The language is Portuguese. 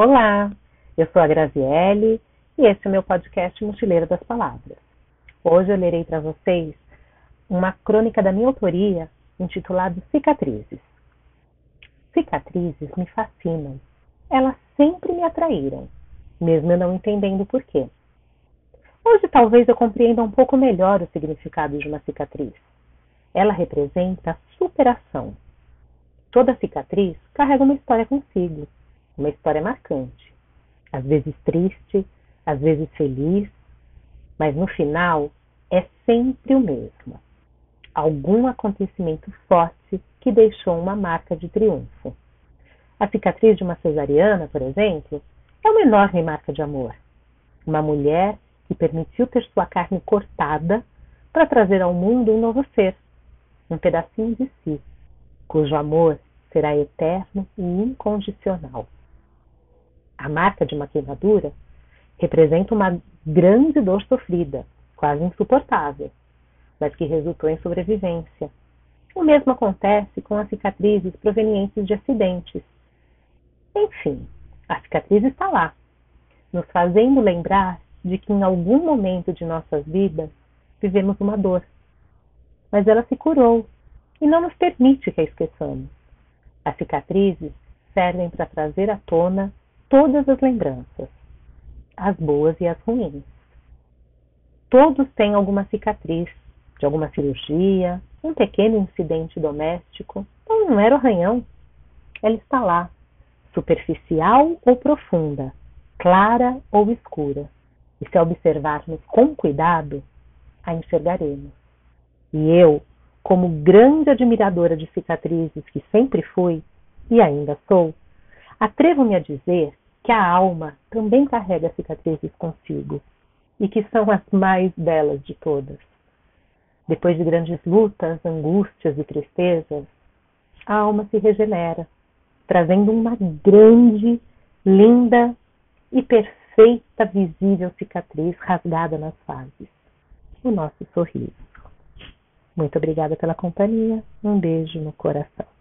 Olá, eu sou a Graziele e este é o meu podcast Mochileira das Palavras. Hoje eu lerei para vocês uma crônica da minha autoria intitulada Cicatrizes. Cicatrizes me fascinam. Elas sempre me atraíram, mesmo eu não entendendo por quê. Hoje talvez eu compreenda um pouco melhor o significado de uma cicatriz. Ela representa superação. Toda cicatriz carrega uma história consigo uma história marcante. Às vezes triste, às vezes feliz, mas no final é sempre o mesmo. Algum acontecimento forte que deixou uma marca de triunfo. A cicatriz de uma cesariana, por exemplo, é uma enorme marca de amor. Uma mulher que permitiu ter sua carne cortada para trazer ao mundo um novo ser, um pedacinho de si, cujo amor será eterno e incondicional. A marca de uma queimadura representa uma grande dor sofrida, quase insuportável, mas que resultou em sobrevivência. O mesmo acontece com as cicatrizes provenientes de acidentes. Enfim, a cicatriz está lá, nos fazendo lembrar de que em algum momento de nossas vidas vivemos uma dor. Mas ela se curou e não nos permite que a esqueçamos. As cicatrizes servem para trazer à tona todas as lembranças, as boas e as ruins. Todos têm alguma cicatriz de alguma cirurgia, um pequeno incidente doméstico, então não era o arranhão. Ela está lá, superficial ou profunda, clara ou escura. E se observarmos com cuidado, a enxergaremos. E eu, como grande admiradora de cicatrizes que sempre fui e ainda sou, atrevo-me a dizer que a alma também carrega cicatrizes consigo e que são as mais belas de todas. Depois de grandes lutas, angústias e tristezas, a alma se regenera, trazendo uma grande, linda e perfeita visível cicatriz rasgada nas faces o nosso sorriso. Muito obrigada pela companhia. Um beijo no coração.